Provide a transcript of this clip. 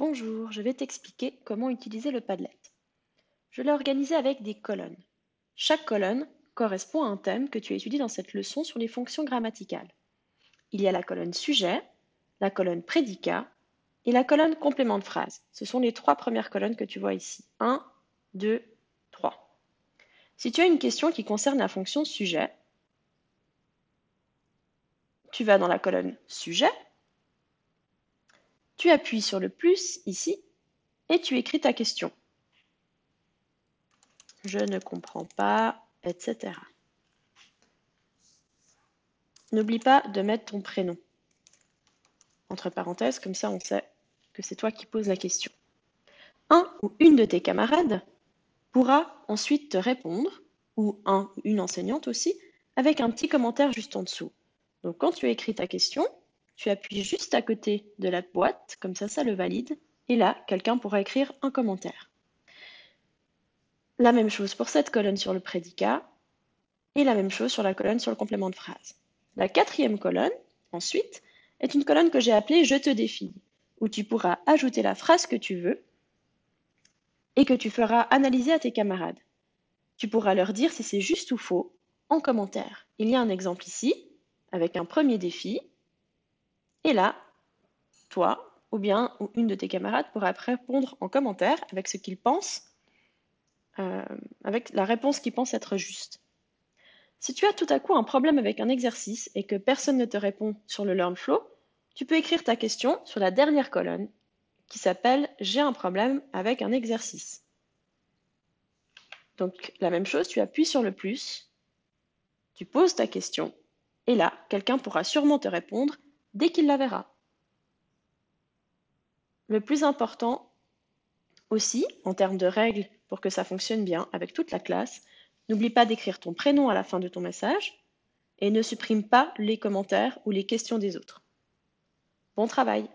Bonjour, je vais t'expliquer comment utiliser le Padlet. Je l'ai organisé avec des colonnes. Chaque colonne correspond à un thème que tu étudies dans cette leçon sur les fonctions grammaticales. Il y a la colonne sujet, la colonne prédicat et la colonne complément de phrase. Ce sont les trois premières colonnes que tu vois ici. 1, 2, 3. Si tu as une question qui concerne la fonction sujet, tu vas dans la colonne sujet tu appuies sur le plus ici et tu écris ta question. Je ne comprends pas, etc. N'oublie pas de mettre ton prénom. Entre parenthèses, comme ça on sait que c'est toi qui poses la question. Un ou une de tes camarades pourra ensuite te répondre, ou un ou une enseignante aussi, avec un petit commentaire juste en dessous. Donc quand tu écris ta question, tu appuies juste à côté de la boîte, comme ça, ça le valide. Et là, quelqu'un pourra écrire un commentaire. La même chose pour cette colonne sur le prédicat et la même chose sur la colonne sur le complément de phrase. La quatrième colonne, ensuite, est une colonne que j'ai appelée Je te défie, où tu pourras ajouter la phrase que tu veux et que tu feras analyser à tes camarades. Tu pourras leur dire si c'est juste ou faux en commentaire. Il y a un exemple ici, avec un premier défi, et là, toi ou bien une de tes camarades pourra répondre en commentaire avec ce qu'il pense, euh, avec la réponse qu'il pense être juste. Si tu as tout à coup un problème avec un exercice et que personne ne te répond sur le LearnFlow, tu peux écrire ta question sur la dernière colonne qui s'appelle J'ai un problème avec un exercice. Donc la même chose, tu appuies sur le plus, tu poses ta question et là, quelqu'un pourra sûrement te répondre dès qu'il la verra. Le plus important aussi, en termes de règles pour que ça fonctionne bien avec toute la classe, n'oublie pas d'écrire ton prénom à la fin de ton message et ne supprime pas les commentaires ou les questions des autres. Bon travail